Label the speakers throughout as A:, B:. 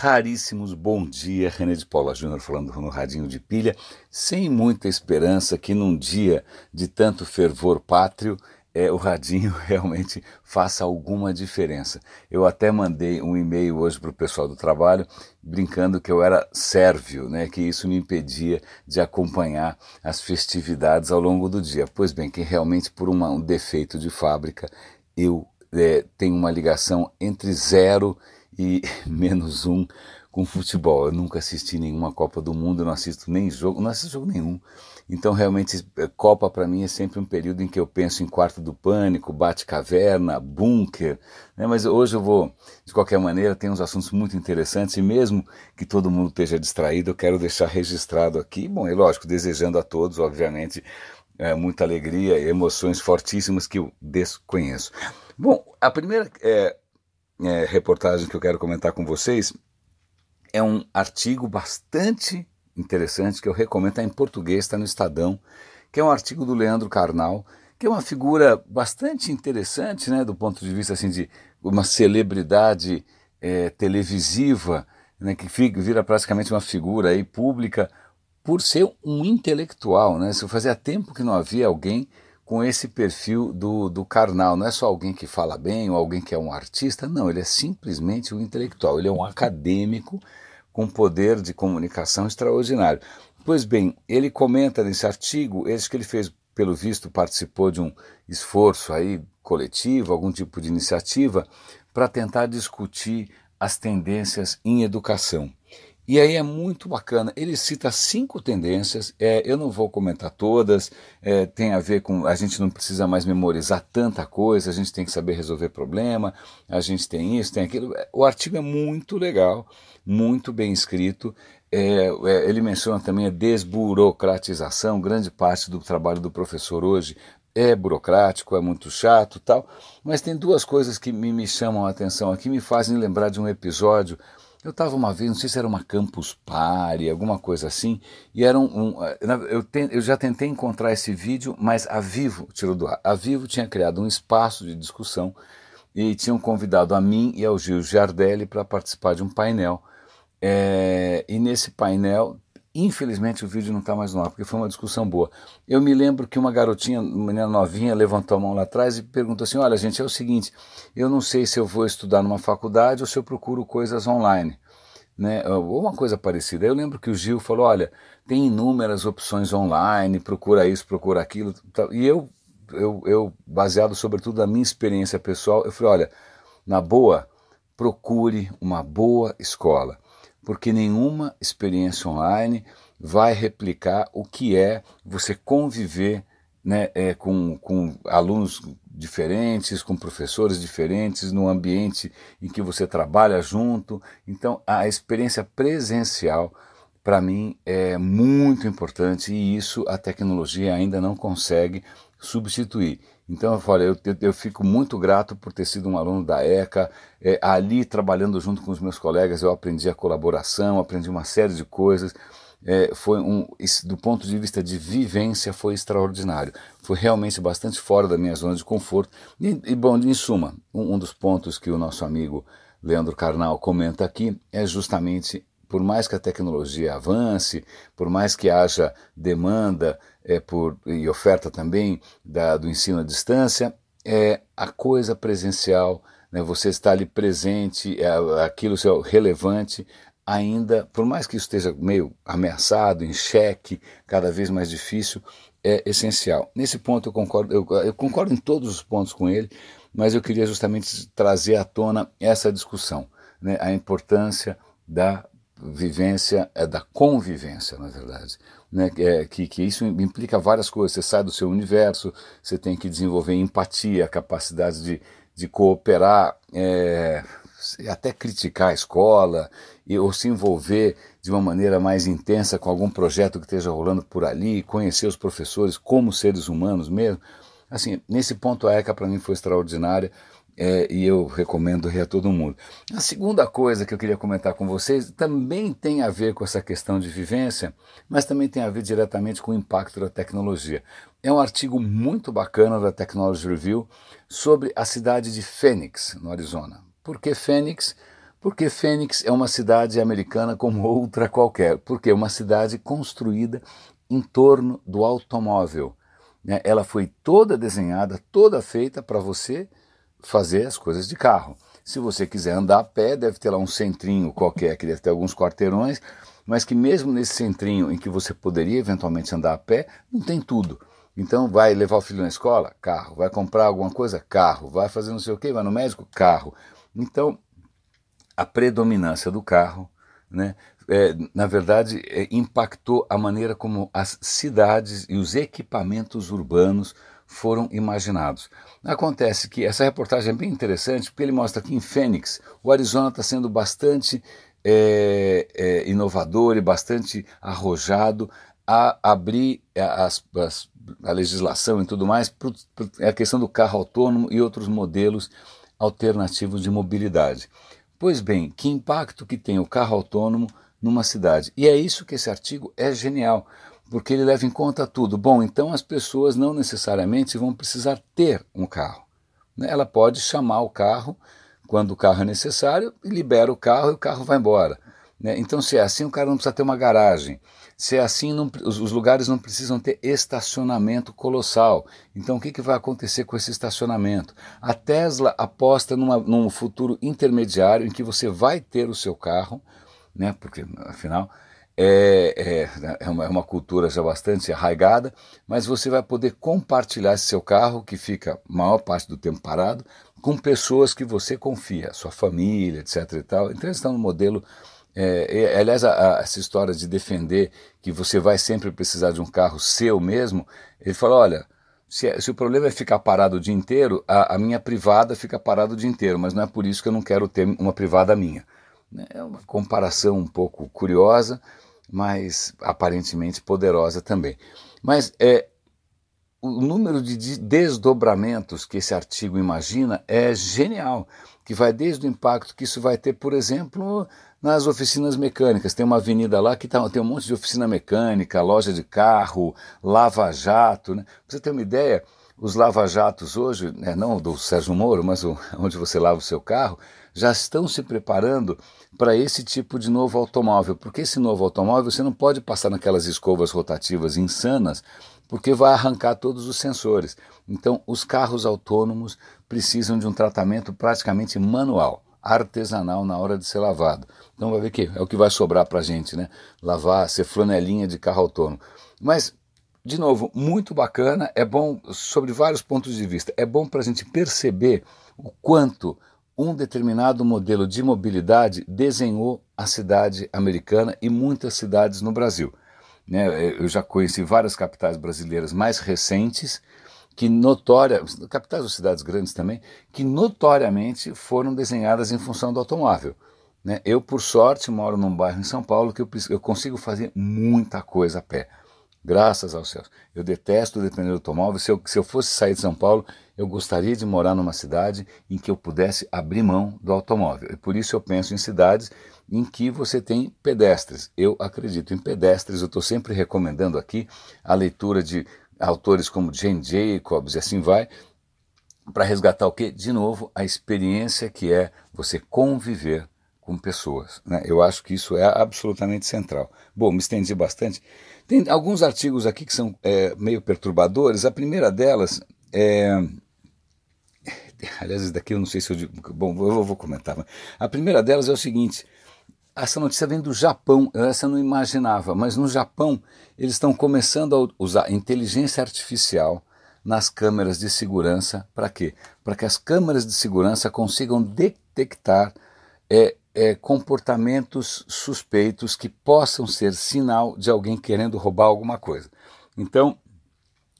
A: raríssimos bom dia, René de Paula Júnior falando no radinho de pilha, sem muita esperança que num dia de tanto fervor pátrio é, o radinho realmente faça alguma diferença. Eu até mandei um e-mail hoje para o pessoal do trabalho brincando que eu era sérvio, né, que isso me impedia de acompanhar as festividades ao longo do dia. Pois bem, que realmente por uma, um defeito de fábrica eu é, tenho uma ligação entre zero e menos um com futebol. Eu nunca assisti nenhuma Copa do Mundo, não assisto nem jogo, não assisto jogo nenhum. Então, realmente, é, Copa para mim é sempre um período em que eu penso em quarto do pânico, bate-caverna, bunker. Né? Mas hoje eu vou, de qualquer maneira, tem uns assuntos muito interessantes e mesmo que todo mundo esteja distraído, eu quero deixar registrado aqui. Bom, é lógico, desejando a todos, obviamente, é, muita alegria e emoções fortíssimas que eu desconheço. Bom, a primeira é, é, reportagem que eu quero comentar com vocês é um artigo bastante interessante que eu recomendo, está em português, está no Estadão, que é um artigo do Leandro Carnal, que é uma figura bastante interessante, né, do ponto de vista assim, de uma celebridade é, televisiva, né, que vira praticamente uma figura aí pública por ser um intelectual. Né? Se fazia tempo que não havia alguém com esse perfil do, do carnal. Não é só alguém que fala bem ou alguém que é um artista, não, ele é simplesmente um intelectual, ele é um acadêmico com poder de comunicação extraordinário. Pois bem, ele comenta nesse artigo, esse que ele fez, pelo visto, participou de um esforço aí coletivo, algum tipo de iniciativa, para tentar discutir as tendências em educação. E aí é muito bacana. Ele cita cinco tendências. É, eu não vou comentar todas. É, tem a ver com a gente não precisa mais memorizar tanta coisa. A gente tem que saber resolver problema. A gente tem isso, tem aquilo. O artigo é muito legal, muito bem escrito. É, é ele menciona também a desburocratização. Grande parte do trabalho do professor hoje é burocrático, é muito chato, tal. Mas tem duas coisas que me, me chamam a atenção aqui, me fazem lembrar de um episódio eu estava uma vez, não sei se era uma Campus Party, alguma coisa assim, e era um. um eh, eu, te, eu já tentei encontrar esse vídeo, mas a Vivo tirou do ar. A Vivo tinha criado um espaço de discussão e tinham convidado a mim e ao Gil Giardelli para participar de um painel. É, e nesse painel Infelizmente o vídeo não está mais no ar, porque foi uma discussão boa. Eu me lembro que uma garotinha, uma menina novinha, levantou a mão lá atrás e perguntou assim: Olha, gente, é o seguinte, eu não sei se eu vou estudar numa faculdade ou se eu procuro coisas online. Né, ou uma coisa parecida. Eu lembro que o Gil falou: olha, tem inúmeras opções online, procura isso, procura aquilo. E eu, eu, eu baseado sobretudo na minha experiência pessoal, eu falei: olha, na boa, procure uma boa escola porque nenhuma experiência online vai replicar o que é você conviver né, é, com, com alunos diferentes, com professores diferentes, num ambiente em que você trabalha junto. Então, a experiência presencial, para mim, é muito importante e isso a tecnologia ainda não consegue substituir. Então eu falei, eu, eu, eu, fico muito grato por ter sido um aluno da ECA, é, ali trabalhando junto com os meus colegas, eu aprendi a colaboração, aprendi uma série de coisas. É, foi um, do ponto de vista de vivência, foi extraordinário. Foi realmente bastante fora da minha zona de conforto. E, e bom, em suma, um, um dos pontos que o nosso amigo Leandro Carnal comenta aqui é justamente por mais que a tecnologia avance, por mais que haja demanda é, por, e oferta também da, do ensino à distância, é a coisa presencial, né, você está ali presente, é, aquilo é relevante, ainda, por mais que isso esteja meio ameaçado, em xeque, cada vez mais difícil, é essencial. Nesse ponto eu concordo, eu, eu concordo em todos os pontos com ele, mas eu queria justamente trazer à tona essa discussão, né, a importância da vivência, é da convivência, na verdade. Né? É, que, que isso implica várias coisas. Você sai do seu universo, você tem que desenvolver empatia, capacidade de, de cooperar, é, até criticar a escola, e, ou se envolver de uma maneira mais intensa com algum projeto que esteja rolando por ali, conhecer os professores como seres humanos mesmo. Assim, nesse ponto a ECA para mim foi extraordinária é, e eu recomendo a todo mundo. A segunda coisa que eu queria comentar com vocês também tem a ver com essa questão de vivência, mas também tem a ver diretamente com o impacto da tecnologia. É um artigo muito bacana da Technology Review sobre a cidade de Phoenix, no Arizona. Por que Phoenix? Porque Fênix é uma cidade americana como outra qualquer, porque é uma cidade construída em torno do automóvel. Né? Ela foi toda desenhada, toda feita para você fazer as coisas de carro. Se você quiser andar a pé, deve ter lá um centrinho qualquer, que deve ter alguns quarteirões, mas que mesmo nesse centrinho em que você poderia eventualmente andar a pé, não tem tudo. Então vai levar o filho na escola? Carro. Vai comprar alguma coisa? Carro. Vai fazer não sei o quê? Vai no médico? Carro. Então, a predominância do carro, né, é, na verdade, é, impactou a maneira como as cidades e os equipamentos urbanos foram imaginados. Acontece que essa reportagem é bem interessante porque ele mostra que em Fênix o Arizona está sendo bastante é, é, inovador e bastante arrojado a abrir as, as, a legislação e tudo mais para a questão do carro autônomo e outros modelos alternativos de mobilidade. Pois bem, que impacto que tem o carro autônomo numa cidade? E é isso que esse artigo é genial, porque ele leva em conta tudo. Bom, então as pessoas não necessariamente vão precisar ter um carro. Né? Ela pode chamar o carro quando o carro é necessário e libera o carro e o carro vai embora. Né? Então, se é assim, o cara não precisa ter uma garagem. Se é assim, não, os, lugares não precisam ter estacionamento colossal. Então, o que, que vai acontecer com esse estacionamento? A Tesla aposta numa, num futuro intermediário em que você vai ter o seu carro, né? porque, afinal, é, é, é, uma, é uma cultura já bastante arraigada, mas você vai poder compartilhar esse seu carro, que fica maior parte do tempo parado, com pessoas que você confia, sua família, etc. E tal. Então, eles estão no modelo é, aliás, a, a, essa história de defender que você vai sempre precisar de um carro seu mesmo, ele fala: olha, se, é, se o problema é ficar parado o dia inteiro, a, a, minha privada fica parada o dia inteiro, mas não é por isso que eu não quero ter uma privada minha. É uma comparação um pouco curiosa, mas aparentemente poderosa também. Mas é, o número de desdobramentos que esse artigo imagina é genial, que vai desde o impacto que isso vai ter, por exemplo, nas oficinas mecânicas. Tem uma avenida lá que tá, tem um monte de oficina mecânica, loja de carro, lava-jato. Né? Você ter uma ideia, os lava-jatos hoje, né, não do Sérgio Moro, mas o, onde você lava o seu carro, já estão se preparando para esse tipo de novo automóvel, porque esse novo automóvel você não pode passar naquelas escovas rotativas insanas, porque vai arrancar todos os sensores. Então, os carros autônomos precisam de um tratamento praticamente manual artesanal na hora de ser lavado. Então vai ver que é o que vai sobrar para gente, né? Lavar, ser flanelinha de carro autônomo. Mas, de novo, muito bacana, é bom sobre vários pontos de vista. É bom para a gente perceber o quanto um determinado modelo de mobilidade desenhou a cidade americana e muitas cidades no Brasil. Né? Eu já conheci várias capitais brasileiras mais recentes que notória, capitais ou cidades grandes também, que notoriamente foram desenhadas em função do automóvel. Né? Eu, por sorte, moro num bairro em São Paulo que eu, eu consigo fazer muita coisa a pé. Graças aos céus. Eu detesto depender do automóvel. Se eu, se eu fosse sair de São Paulo, eu gostaria de morar numa cidade em que eu pudesse abrir mão do automóvel. E por isso eu penso em cidades em que você tem pedestres. Eu acredito em pedestres. Eu estou sempre recomendando aqui a leitura de autores como Jane Jacobs e assim vai, para resgatar o que? De novo, a experiência que é você conviver com pessoas. Né? Eu acho que isso é absolutamente central. Bom, me estendi bastante. Tem alguns artigos aqui que são é, meio perturbadores. A primeira delas é. Aliás, daqui eu não sei se eu. Bom, eu vou comentar. A primeira delas é o seguinte: essa notícia vem do Japão, essa eu não imaginava, mas no Japão eles estão começando a usar inteligência artificial nas câmeras de segurança. Para quê? Para que as câmeras de segurança consigam detectar é, é, comportamentos suspeitos que possam ser sinal de alguém querendo roubar alguma coisa. Então,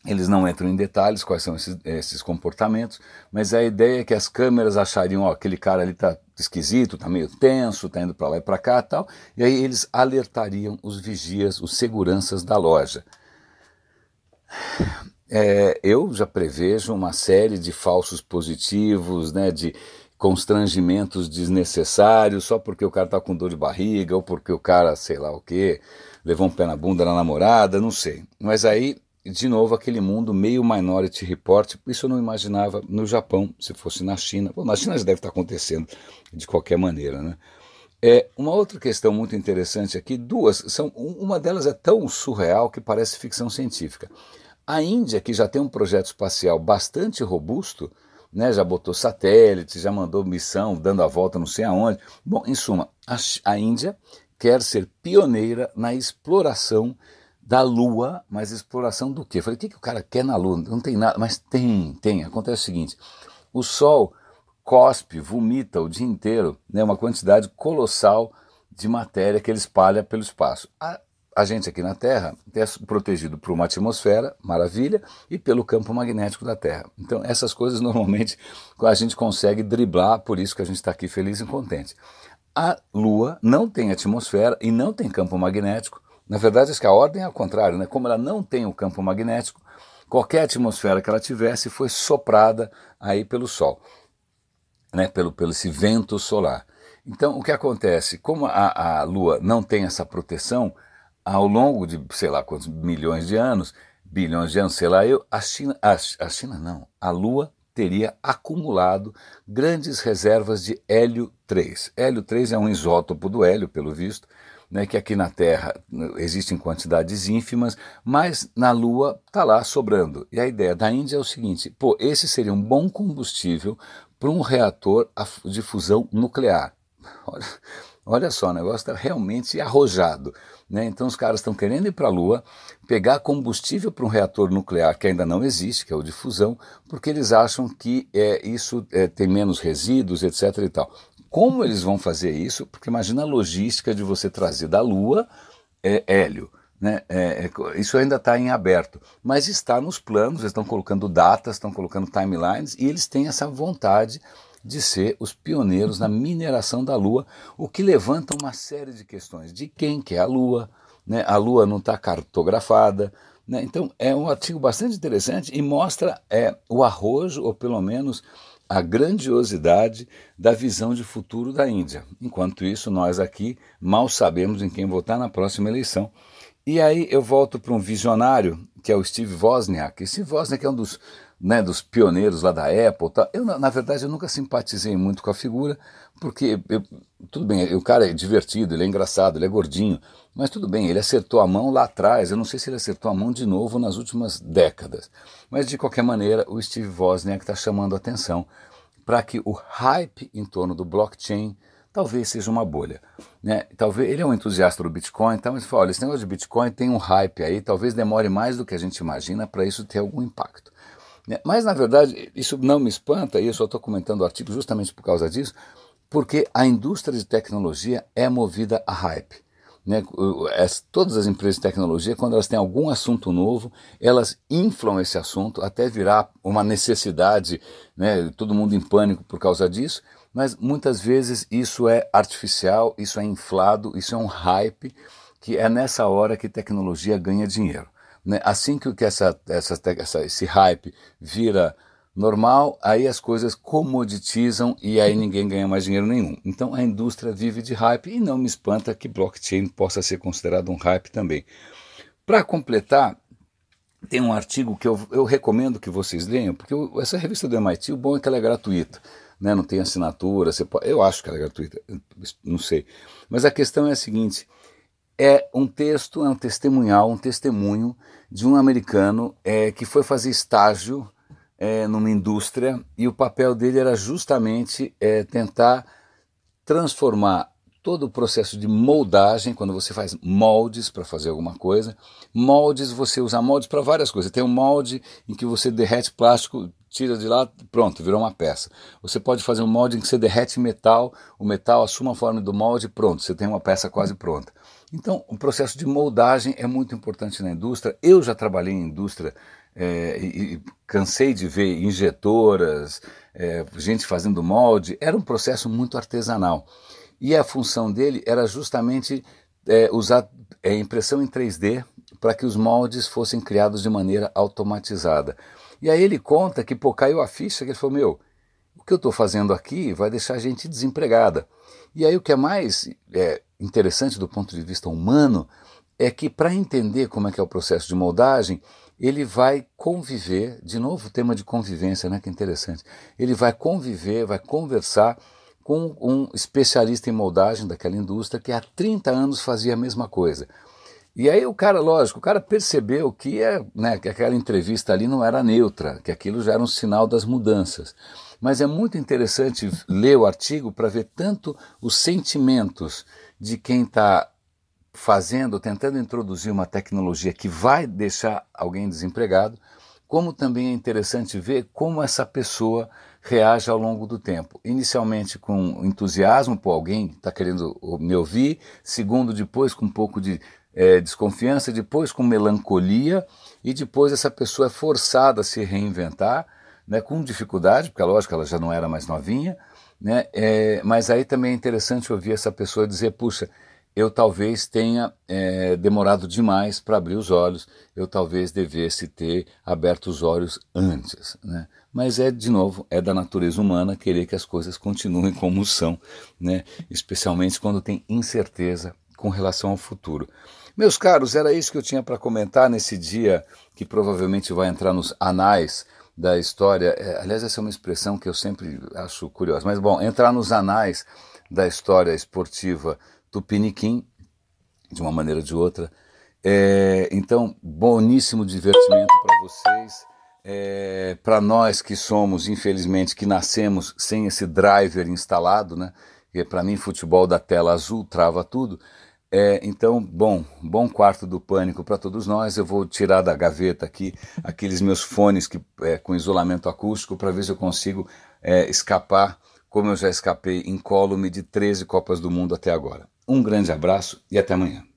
A: eles não entram em detalhes quais são esses, esses, comportamentos, mas a ideia é que as câmeras achariam, ó, aquele cara ali está esquisito, está meio tenso, está indo para lá e para cá tal, e aí eles alertariam os vigias, os seguranças da loja. É, eu já prevejo uma série de falsos positivos, né, de constrangimentos desnecessários, só porque o cara está com dor de barriga, ou porque o cara, sei lá o quê, levou um pé na bunda na namorada, não sei. Mas aí de novo, aquele mundo meio Minority Report. Isso eu não imaginava no Japão, se fosse na China. Bom, na China já deve estar acontecendo de qualquer maneira, né? É, uma outra questão muito interessante aqui, duas, são, uma delas é tão surreal que parece ficção científica. A Índia, que já tem um projeto espacial bastante robusto, né, já botou satélite, já mandou missão dando a volta não sei aonde. Bom, em suma, a, a Índia quer ser pioneira na exploração da Lua, mas exploração do quê? Falei, o que, que o cara quer na Lua? Não tem nada, mas tem, tem. Acontece o seguinte: o Sol cospe, vomita o dia inteiro né, uma quantidade colossal de matéria que ele espalha pelo espaço. A, a gente aqui na Terra é protegido por uma atmosfera, maravilha, e pelo campo magnético da Terra. Então, essas coisas normalmente a gente consegue driblar, por isso que a gente está aqui feliz e contente. A Lua não tem atmosfera e não tem campo magnético, na verdade, acho que a ordem é ao contrário, né? Como ela não tem o campo magnético, qualquer atmosfera que ela tivesse foi soprada aí pelo Sol, né? Pelo, pelo esse vento solar. Então, o que acontece? Como a, a Lua não tem essa proteção, ao longo de sei lá quantos milhões de anos, bilhões de anos, sei lá eu, a China, a, a China não, a Lua teria acumulado grandes reservas de hélio 3. Hélio 3 é um isótopo do hélio, pelo visto, né, que aqui na Terra existem quantidades ínfimas, mas na Lua está lá sobrando. E a ideia da Índia é o seguinte: pô, esse seria um bom combustível para um reator de fusão nuclear. Olha, olha só, o negócio está realmente arrojado. Né? Então os caras estão querendo ir para a Lua, pegar combustível para um reator nuclear que ainda não existe, que é o de fusão, porque eles acham que é, isso é, tem menos resíduos, etc. E tal. Como eles vão fazer isso? Porque imagina a logística de você trazer da Lua é, hélio. Né? É, é, isso ainda está em aberto, mas está nos planos, eles estão colocando datas, estão colocando timelines e eles têm essa vontade de ser os pioneiros na mineração da Lua, o que levanta uma série de questões de quem que é a Lua, né? a Lua não está cartografada, né? então é um artigo bastante interessante e mostra é, o arrojo, ou pelo menos a grandiosidade da visão de futuro da Índia. Enquanto isso, nós aqui mal sabemos em quem votar na próxima eleição. E aí eu volto para um visionário, que é o Steve Wozniak. Steve Wozniak é um dos, né, dos pioneiros lá da Apple. Eu, na, verdade, eu nunca simpatizei muito com a figura, porque, eu, tudo bem, o cara é divertido, ele é engraçado, ele é gordinho, mas tudo bem, ele acertou a mão lá atrás, eu não sei se ele acertou a mão de novo nas últimas décadas. Mas, de qualquer maneira, o Steve Wozniak está chamando a atenção para que o hype em torno do blockchain talvez seja uma bolha. Né? Talvez ele é um entusiasta do Bitcoin, então ele fala, olha, esse negócio de Bitcoin tem um hype aí, talvez demore mais do que a gente imagina para isso ter algum impacto. Né? Mas na verdade isso não me espanta, e eu só estou comentando o artigo justamente por causa disso, porque a indústria de tecnologia é movida a hype. Né? As, todas as empresas de tecnologia, quando elas têm algum assunto novo, elas inflam esse assunto até virar uma necessidade, né? todo mundo em pânico por causa disso, mas muitas vezes isso é artificial, isso é inflado, isso é um hype, que é nessa hora que tecnologia ganha dinheiro. Né? Assim que essa, essa, essa, esse hype vira normal, aí as coisas comoditizam e aí ninguém ganha mais dinheiro nenhum. Então a indústria vive de hype e não me espanta que blockchain possa ser considerado um hype também. Para completar, tem um artigo que eu, eu recomendo que vocês leiam, porque eu, essa revista do MIT, o bom é que ela é gratuita. Né, não tem assinatura, você pode, eu acho que ela é gratuita, não sei. Mas a questão é a seguinte: é um texto, é um testemunhal, um testemunho de um americano é, que foi fazer estágio é, numa indústria e o papel dele era justamente é, tentar transformar todo o processo de moldagem, quando você faz moldes para fazer alguma coisa. Moldes, você usa moldes para várias coisas. Tem um molde em que você derrete plástico, tira de lá, pronto, virou uma peça. Você pode fazer um molde em que você derrete metal, o metal assume a forma do molde, pronto, você tem uma peça quase pronta. Então, o processo de moldagem é muito importante na indústria. Eu já trabalhei em indústria é, e, cansei de ver injetoras, é, gente fazendo molde, era um processo muito artesanal. E a função dele era justamente é, usar impressão em 3D para que os moldes fossem criados de maneira automatizada. E aí ele conta que pô, caiu a ficha, que ele falou, meu, o que eu estou fazendo aqui vai deixar a gente desempregada. E aí o que é mais é, interessante do ponto de vista humano é que para entender como é que é o processo de moldagem, ele vai conviver, de novo o tema de convivência, né, que interessante. Ele vai conviver, vai conversar com um especialista em moldagem daquela indústria que há 30 anos fazia a mesma coisa. E aí o cara, lógico, o cara percebeu que, é, né, que aquela entrevista ali não era neutra, que aquilo já era um sinal das mudanças. Mas é muito interessante ler o artigo para ver tanto os sentimentos de quem está fazendo, tentando introduzir uma tecnologia que vai deixar alguém desempregado, como também é interessante ver como essa pessoa reage ao longo do tempo. Inicialmente com entusiasmo, por alguém está querendo me ouvir, segundo, depois com um pouco de é, desconfiança, depois com melancolia, e depois essa pessoa é forçada a se reinventar, né, com dificuldade, porque lógico ela já não era mais novinha, né, é, mas aí também é interessante ouvir essa pessoa dizer, puxa, eu talvez tenha é, demorado demais para abrir os olhos, eu talvez devesse ter aberto os olhos antes. Né? Mas é, de novo, é da natureza humana querer que as coisas continuem como são, né? especialmente quando tem incerteza com relação ao futuro. Meus caros, era isso que eu tinha para comentar nesse dia que provavelmente vai entrar nos anais da história. É, aliás, essa é uma expressão que eu sempre acho curiosa. Mas, bom, entrar nos anais da história esportiva Tupiniquim, de uma maneira ou de outra. É, então, boníssimo divertimento para vocês. É, para nós que somos, infelizmente, que nascemos sem esse driver instalado, né? Que para mim futebol da tela azul trava tudo. É, então, bom, bom quarto do pânico para todos nós. Eu vou tirar da gaveta aqui aqueles meus fones que, é, com isolamento acústico para ver se eu consigo é, escapar, como eu já escapei incólume de 13 Copas do Mundo até agora. Um grande abraço e até amanhã.